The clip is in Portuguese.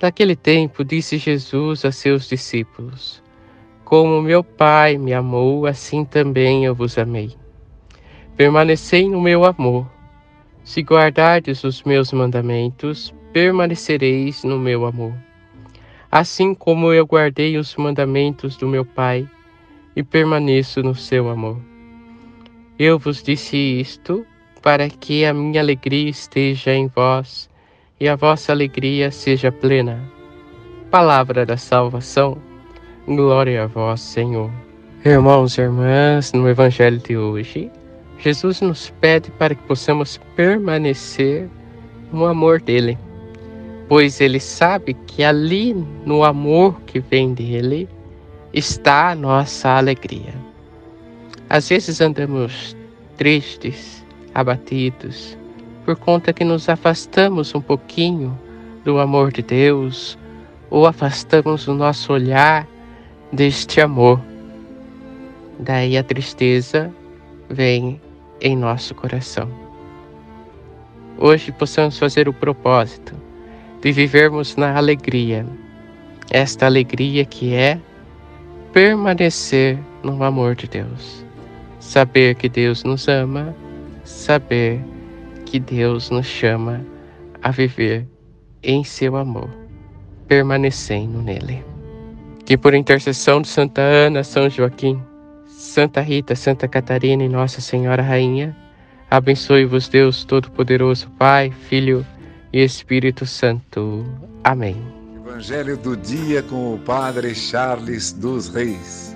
Naquele tempo, disse Jesus a seus discípulos: Como meu Pai me amou, assim também eu vos amei. Permanecei no meu amor. Se guardardes os meus mandamentos, permanecereis no meu amor. Assim como eu guardei os mandamentos do meu Pai e permaneço no seu amor. Eu vos disse isto para que a minha alegria esteja em vós e a vossa alegria seja plena. Palavra da salvação, glória a vós, Senhor. Irmãos e irmãs, no Evangelho de hoje, Jesus nos pede para que possamos permanecer no amor dele, pois ele sabe que ali no amor que vem dele está a nossa alegria. Às vezes andamos tristes, abatidos, por conta que nos afastamos um pouquinho do amor de Deus ou afastamos o nosso olhar deste amor. Daí a tristeza vem em nosso coração. Hoje possamos fazer o propósito de vivermos na alegria, esta alegria que é permanecer no amor de Deus, saber que Deus nos ama, saber que Deus nos chama a viver em seu amor, permanecendo nele. Que por intercessão de Santa Ana, São Joaquim, Santa Rita, Santa Catarina e Nossa Senhora Rainha, abençoe-vos Deus Todo-Poderoso, Pai, Filho e Espírito Santo. Amém. Evangelho do dia com o Padre Charles dos Reis.